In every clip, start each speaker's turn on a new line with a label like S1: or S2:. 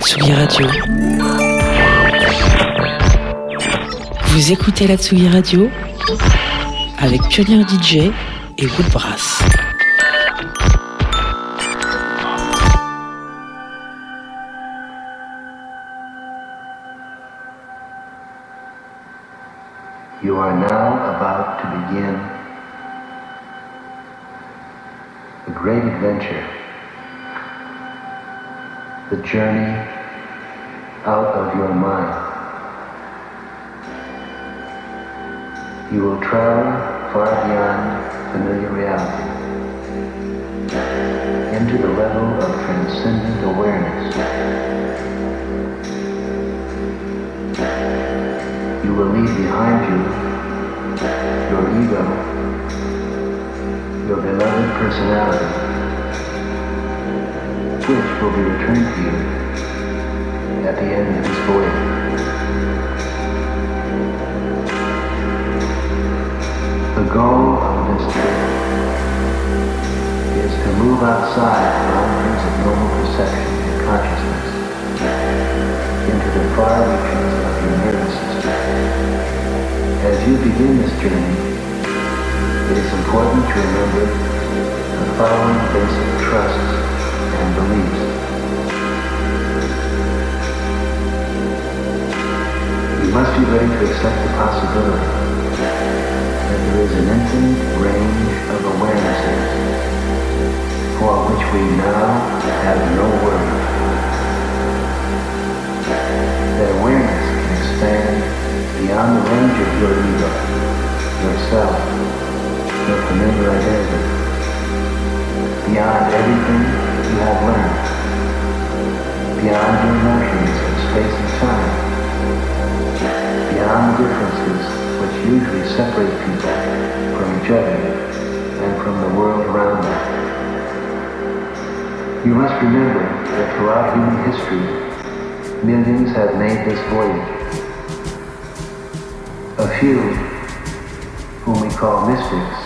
S1: Tsugi Radio. Vous écoutez la Tsugi Radio avec Pionnier DJ et Woodbrass.
S2: You are now about to begin a great adventure, the journey out of your mind. You will travel far beyond familiar reality into the level of transcendent awareness. You will leave behind you your ego, your beloved personality, which will be returned to you at the end of this voyage. The goal of this trip is to move outside the boundaries of normal perception and consciousness into the far reaches of your nervous system. As you begin this journey, it is important to remember the following basic trusts and beliefs. You must be ready to accept the possibility that there is an infinite range of awarenesses for which we now have no words. That awareness can expand beyond the range of your ego, yourself, your familiar identity, beyond everything you have learned, beyond your notions of space and time, beyond the differences which usually separate people from each other and from the world around them. You must remember that throughout human history, millions have made this voyage. A few, whom we call mystics,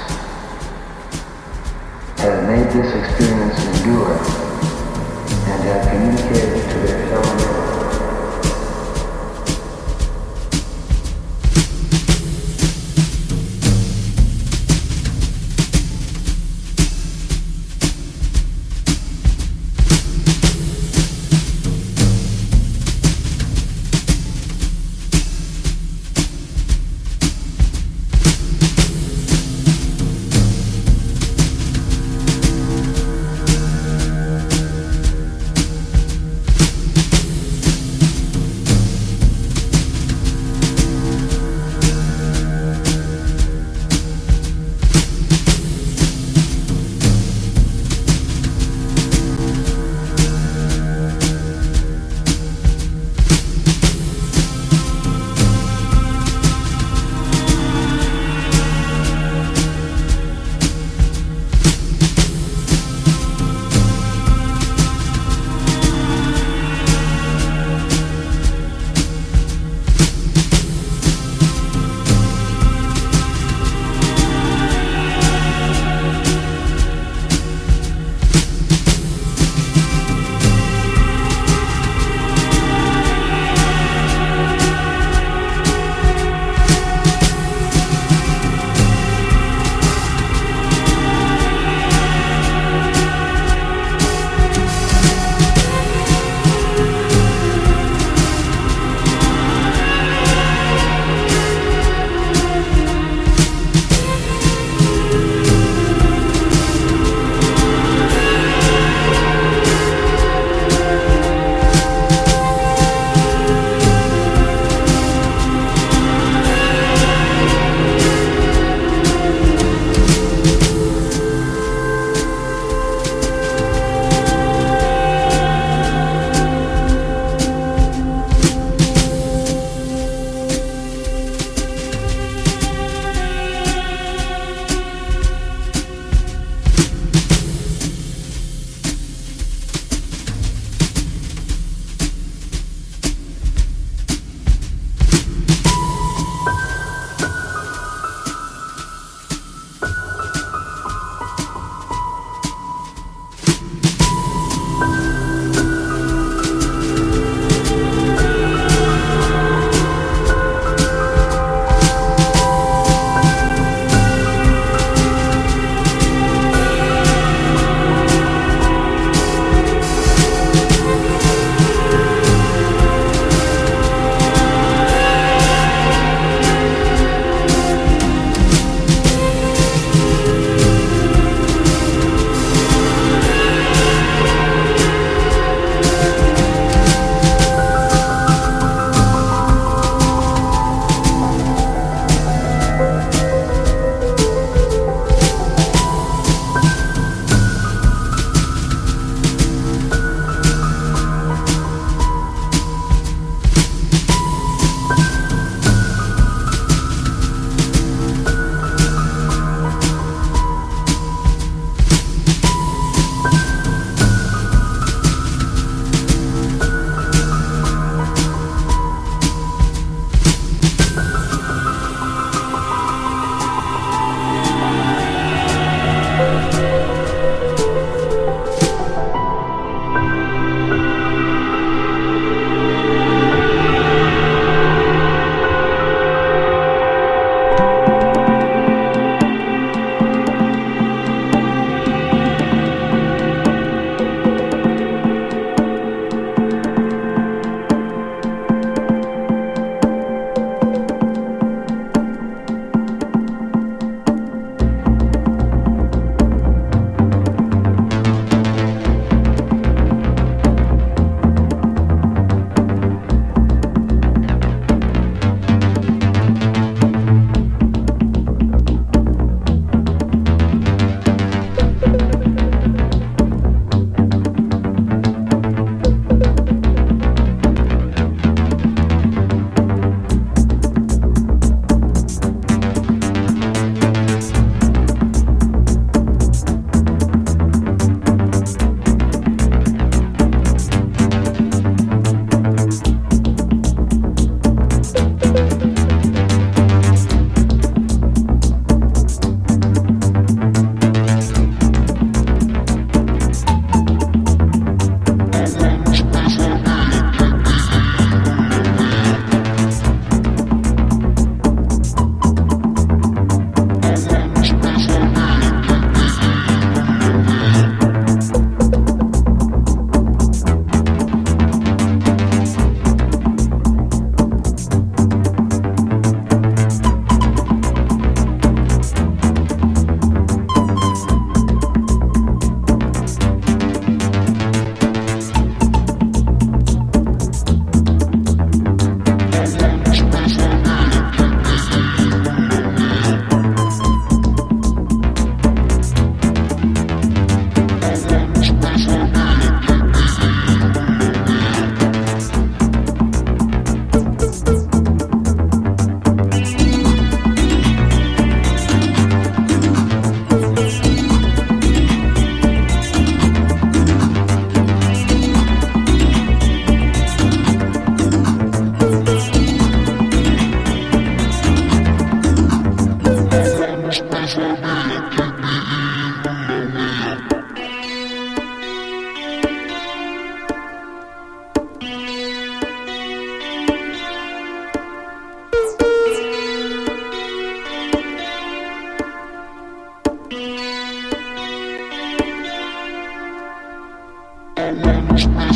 S3: Bueno.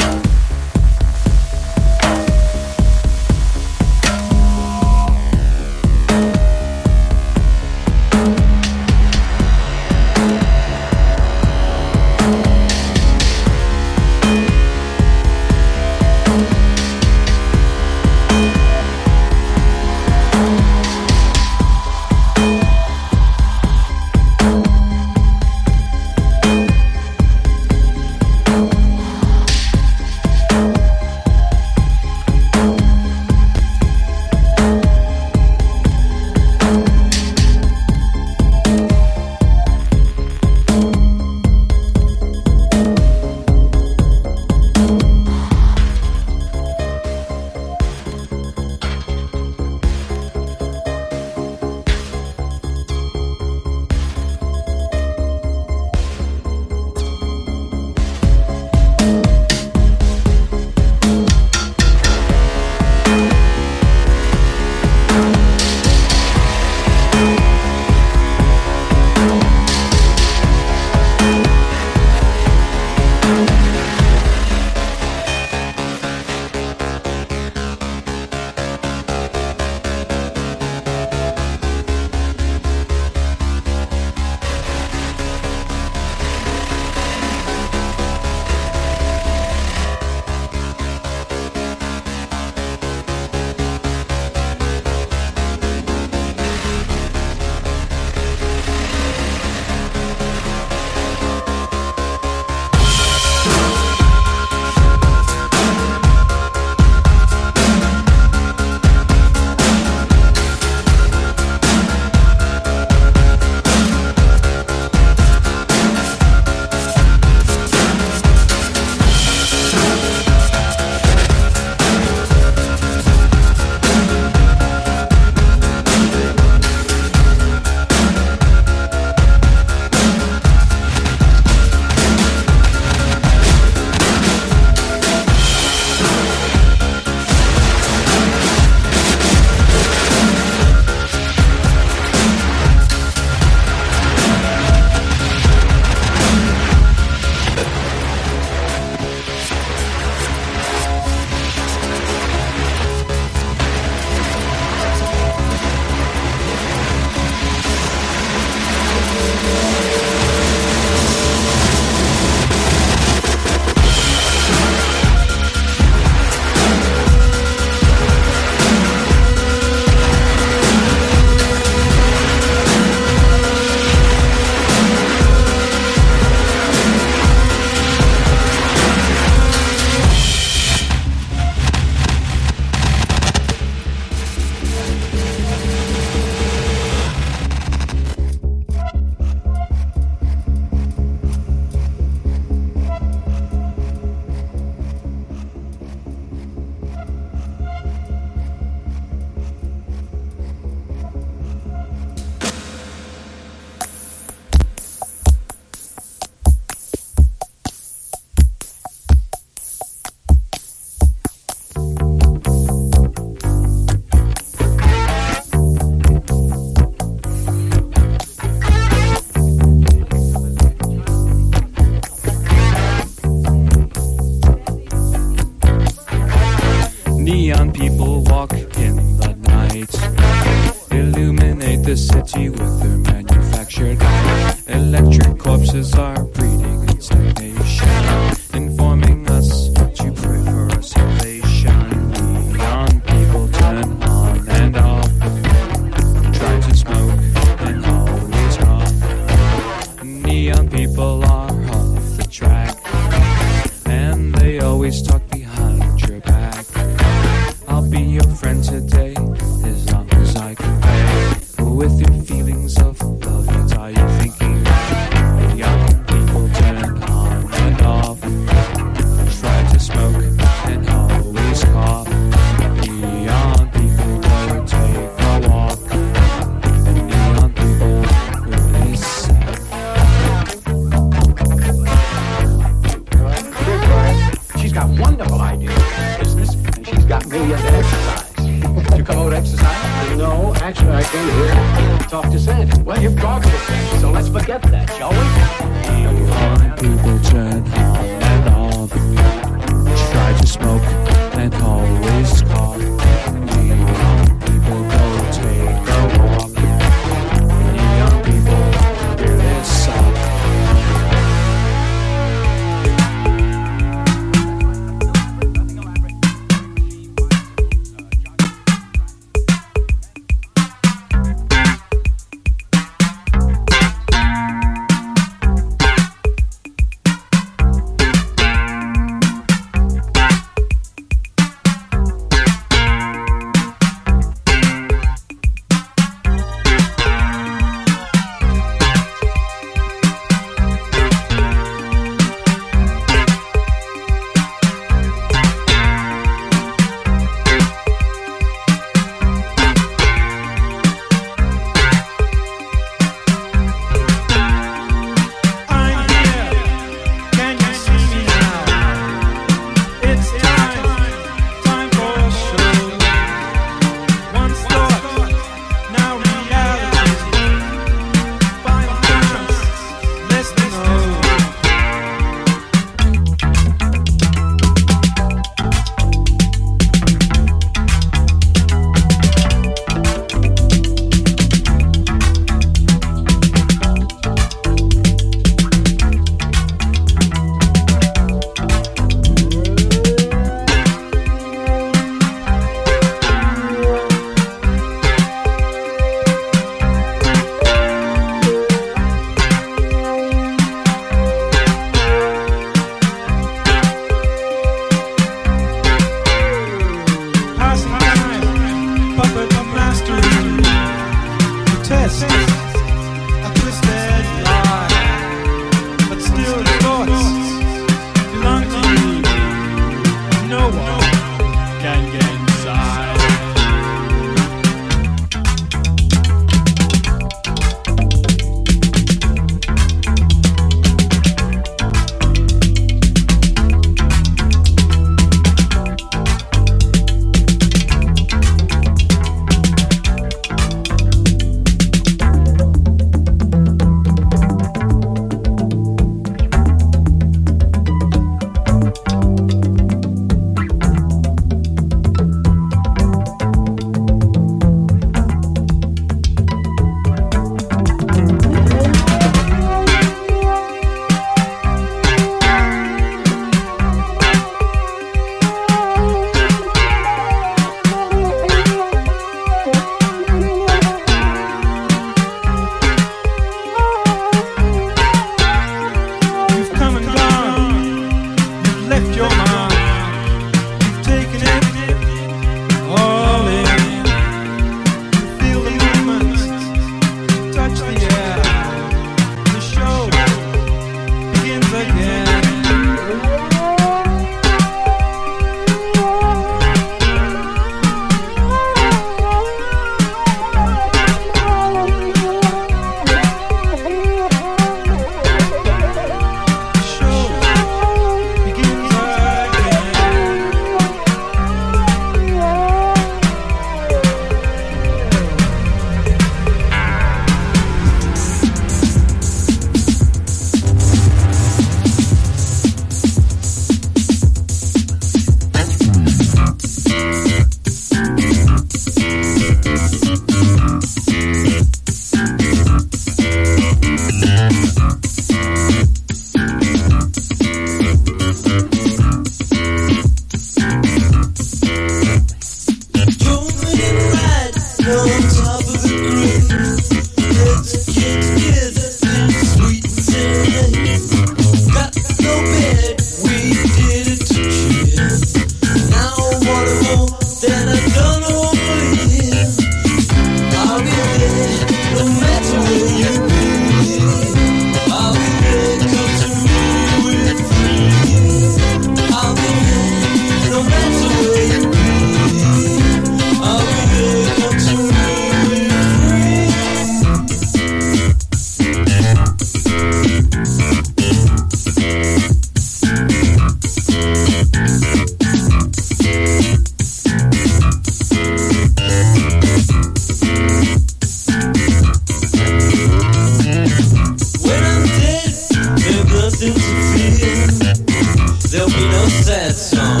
S3: sad
S4: song.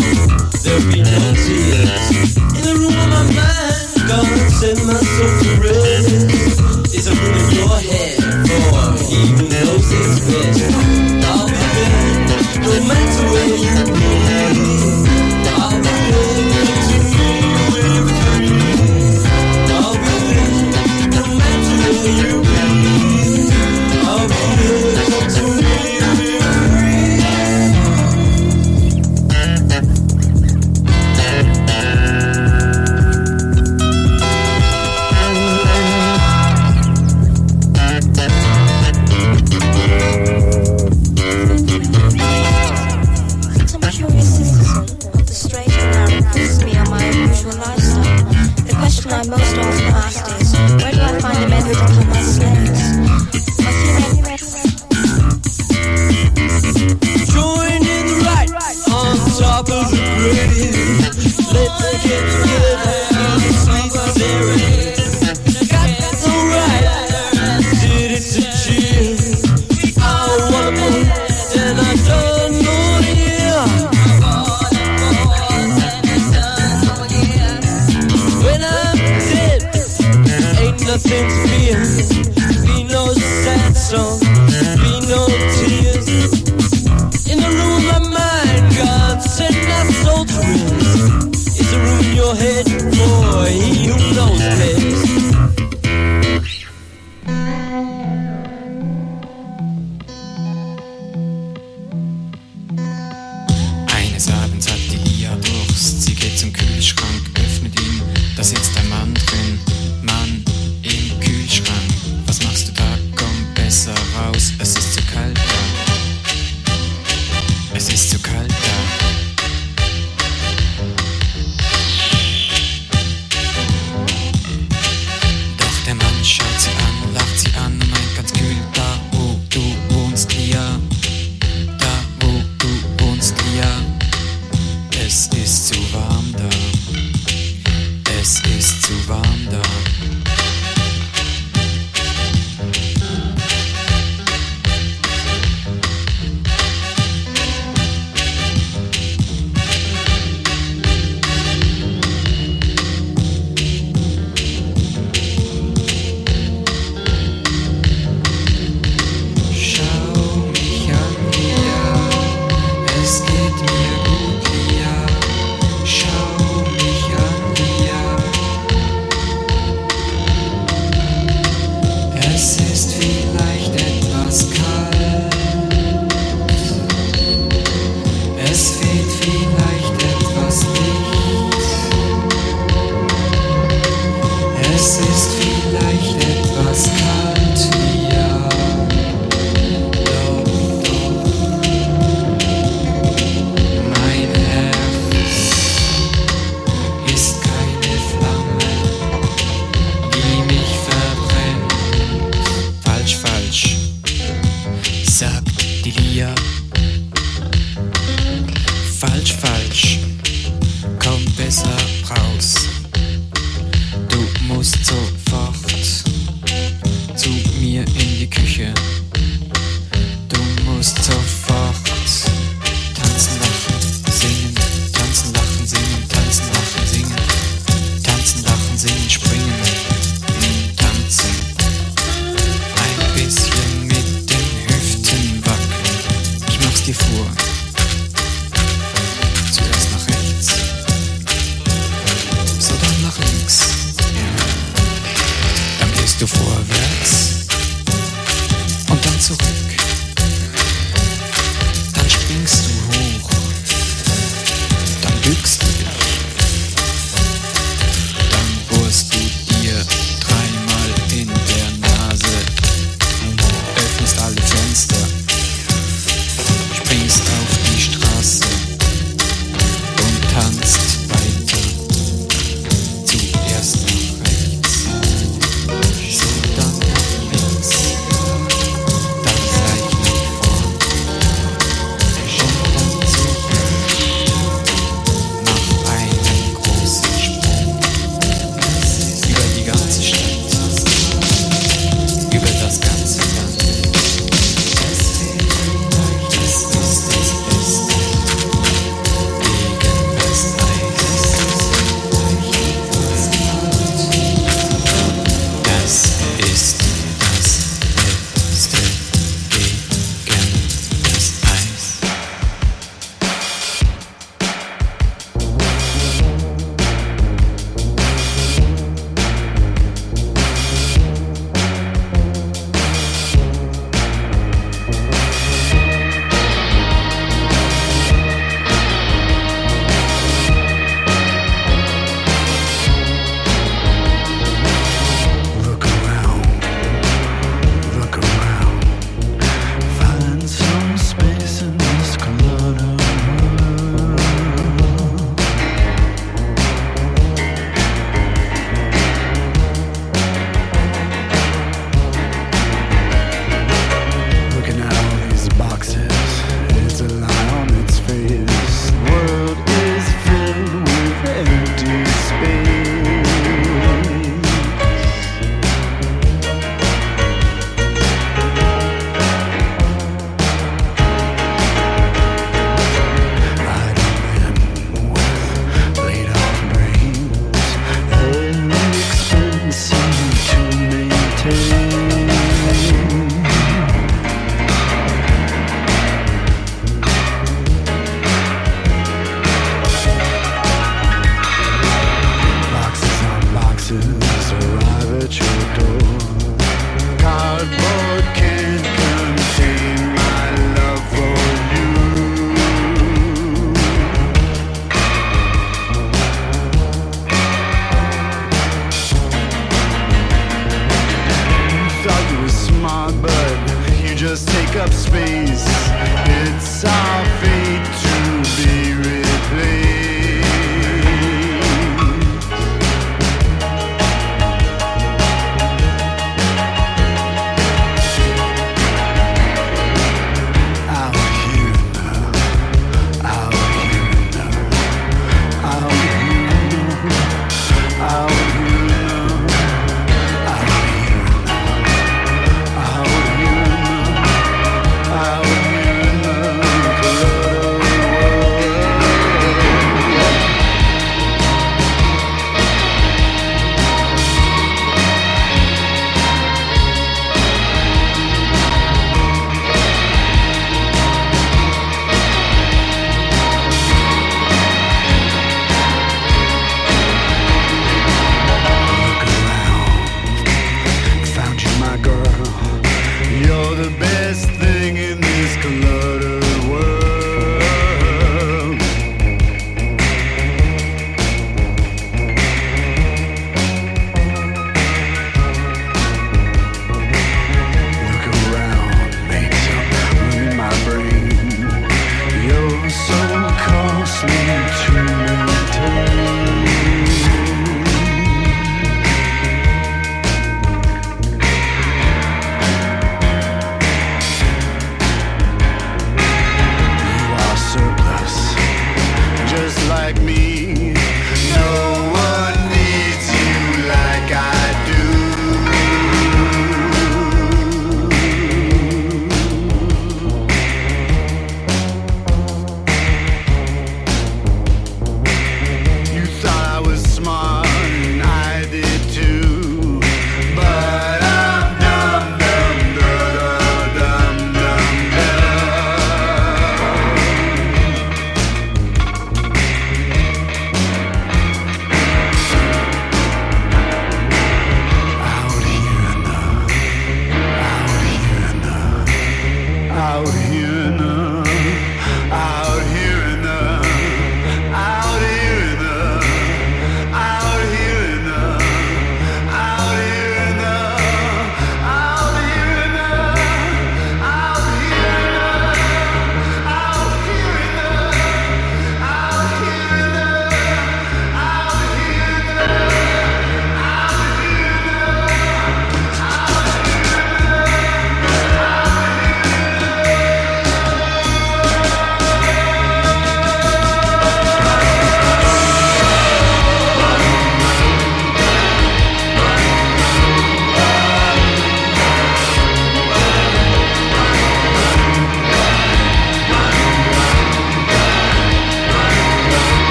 S4: There'll be no tears. In the room of my mind, gonna set myself to rest. It's a room in your head.
S5: I'll be no matter where you go.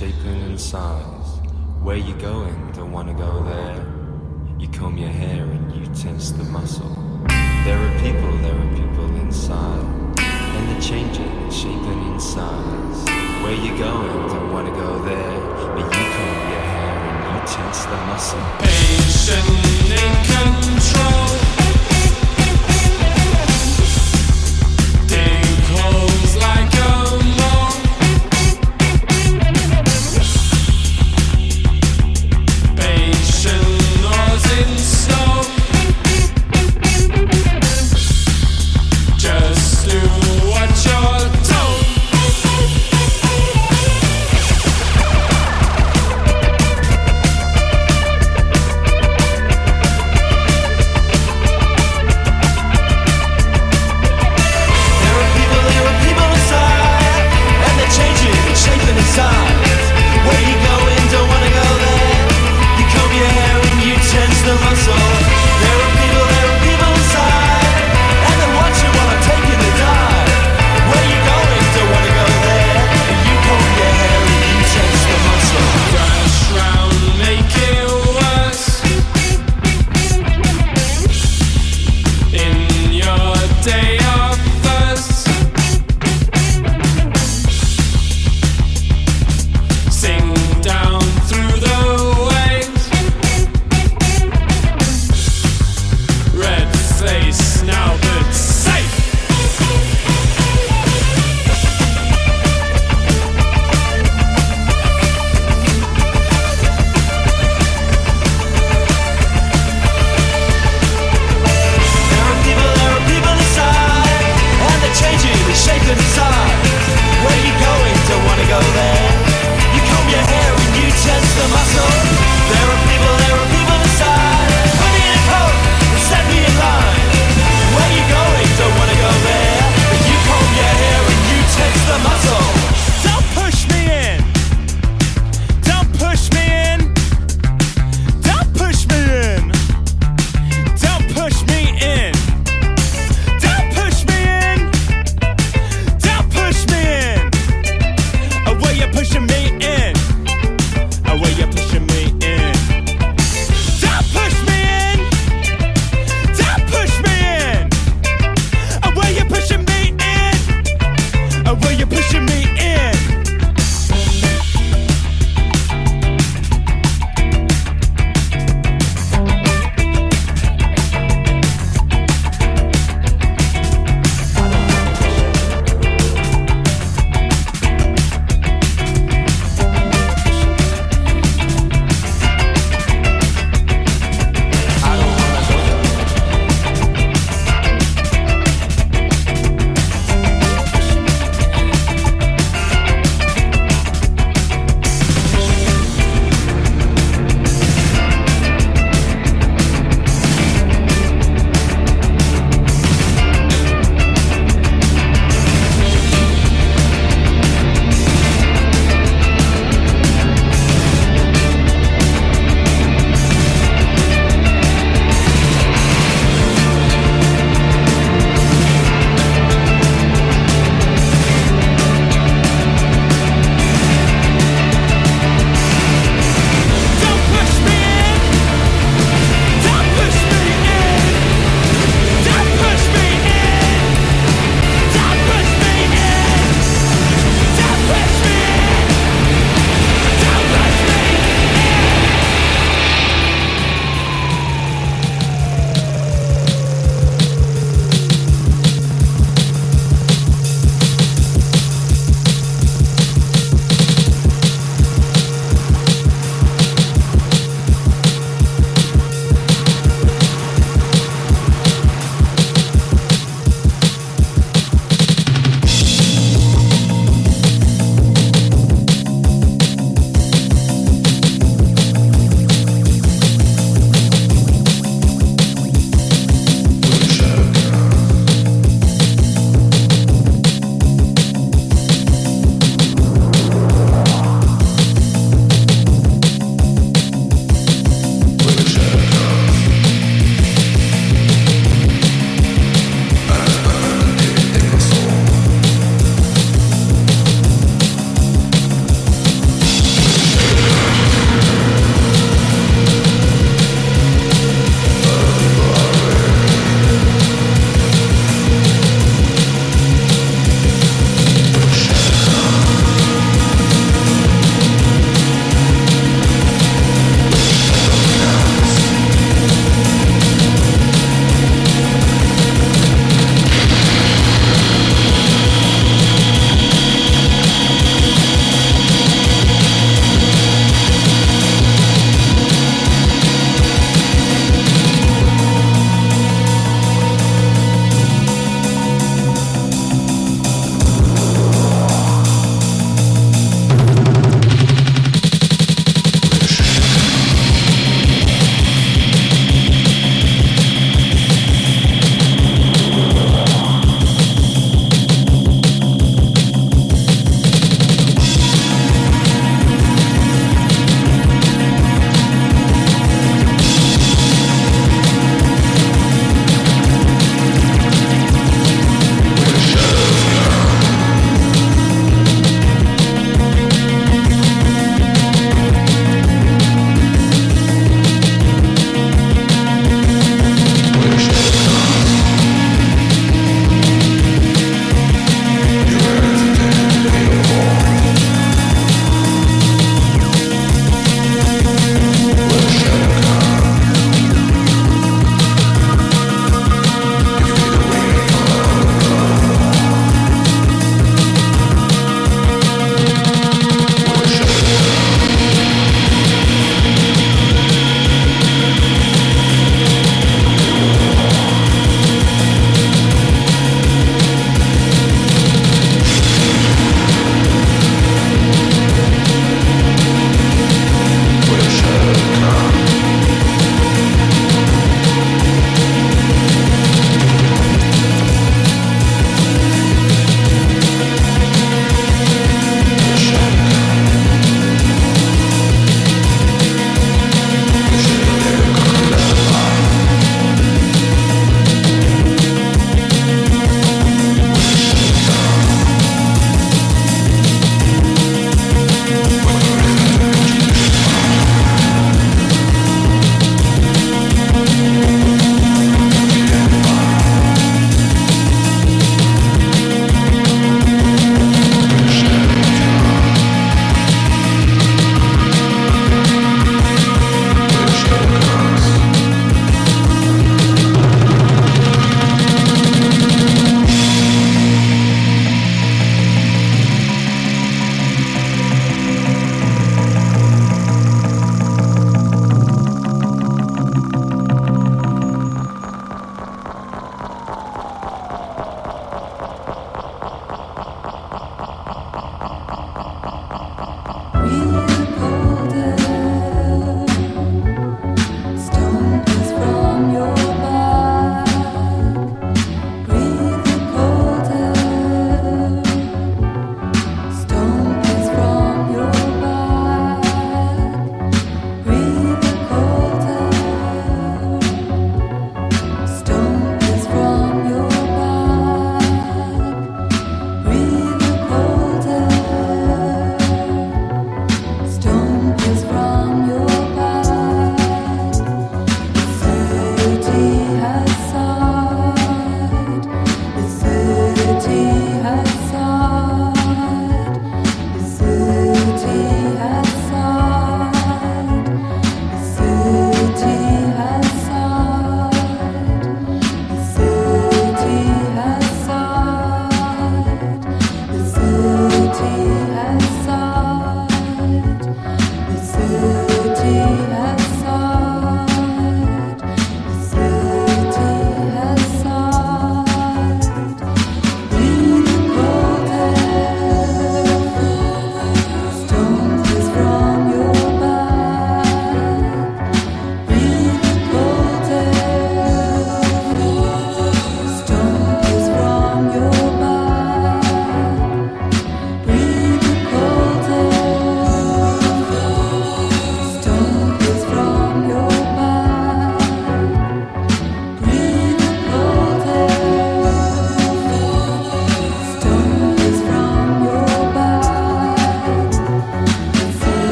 S5: Shaping in size. Where you going? Don't wanna go there. You comb your hair and you tense the muscle. There are people, there are people inside, and they're changing shaping in size. Where you going? Don't wanna go there. But you comb your hair and you tense the muscle.
S6: Patient in control.